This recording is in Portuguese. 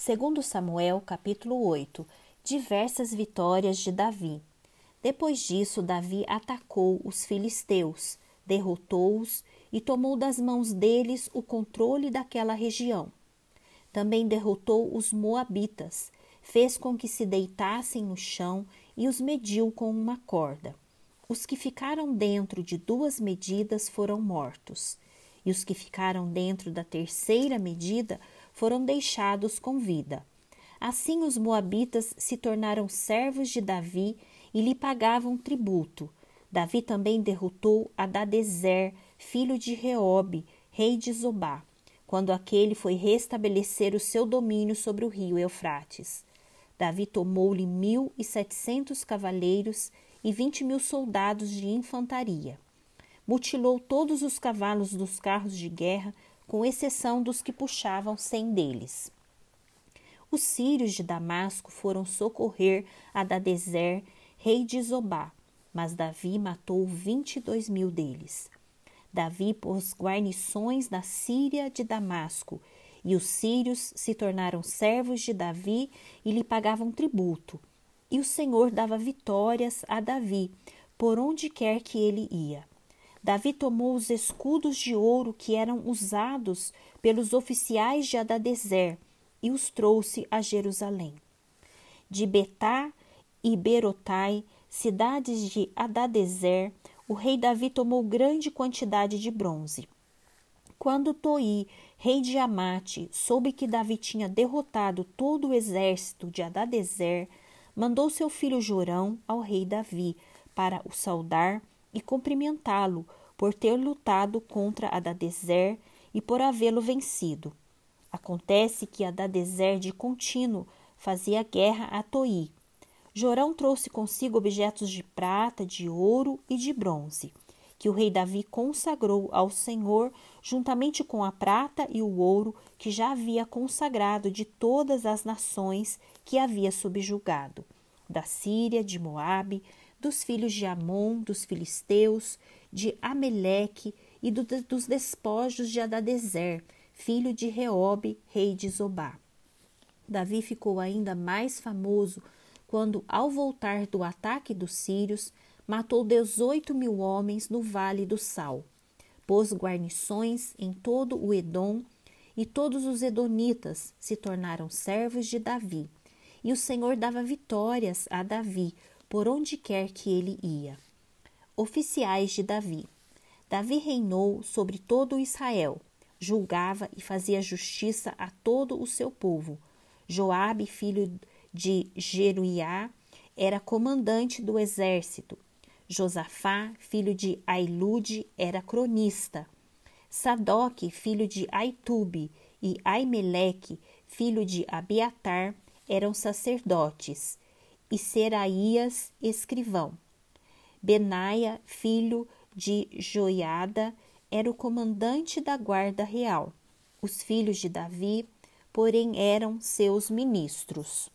Segundo Samuel, capítulo 8, diversas vitórias de Davi. Depois disso, Davi atacou os filisteus, derrotou-os e tomou das mãos deles o controle daquela região. Também derrotou os moabitas, fez com que se deitassem no chão e os mediu com uma corda. Os que ficaram dentro de duas medidas foram mortos, e os que ficaram dentro da terceira medida foram deixados com vida. Assim os moabitas se tornaram servos de Davi e lhe pagavam tributo. Davi também derrotou Adadezer, filho de Reobe, rei de Zobá, quando aquele foi restabelecer o seu domínio sobre o rio Eufrates. Davi tomou-lhe mil e setecentos cavaleiros e vinte mil soldados de infantaria. Mutilou todos os cavalos dos carros de guerra com exceção dos que puxavam cem deles. Os sírios de Damasco foram socorrer Adadezer, rei de Zobá, mas Davi matou vinte e dois mil deles. Davi pôs guarnições na Síria de Damasco, e os sírios se tornaram servos de Davi e lhe pagavam tributo. E o Senhor dava vitórias a Davi, por onde quer que ele ia. Davi tomou os escudos de ouro que eram usados pelos oficiais de Adadezer e os trouxe a Jerusalém. De Betá e Berotai, cidades de Adadezer, o rei Davi tomou grande quantidade de bronze. Quando Toi, rei de Amate, soube que Davi tinha derrotado todo o exército de Adadezer, mandou seu filho Jorão ao rei Davi para o saudar e cumprimentá-lo por ter lutado contra Adadezer e por havê-lo vencido. Acontece que Adadezer de contínuo fazia guerra a Toi. Jorão trouxe consigo objetos de prata, de ouro e de bronze, que o rei Davi consagrou ao Senhor, juntamente com a prata e o ouro que já havia consagrado de todas as nações que havia subjugado, da Síria, de Moabe, dos filhos de Amon, dos filisteus, de Ameleque e do, dos despojos de Adadezer, filho de Reobe, rei de Zobá. Davi ficou ainda mais famoso quando, ao voltar do ataque dos sírios, matou dezoito mil homens no Vale do Sal. Pôs guarnições em todo o Edom, e todos os edonitas se tornaram servos de Davi. E o Senhor dava vitórias a Davi por onde quer que ele ia. Oficiais de Davi. Davi reinou sobre todo Israel, julgava e fazia justiça a todo o seu povo. Joabe, filho de Jeruiá, era comandante do exército. Josafá, filho de Ailude, era cronista. Sadoc, filho de Aitube, e Aimeleque, filho de Abiatar, eram sacerdotes e Seraías, escrivão. Benaia, filho de Joiada, era o comandante da guarda real. Os filhos de Davi, porém, eram seus ministros.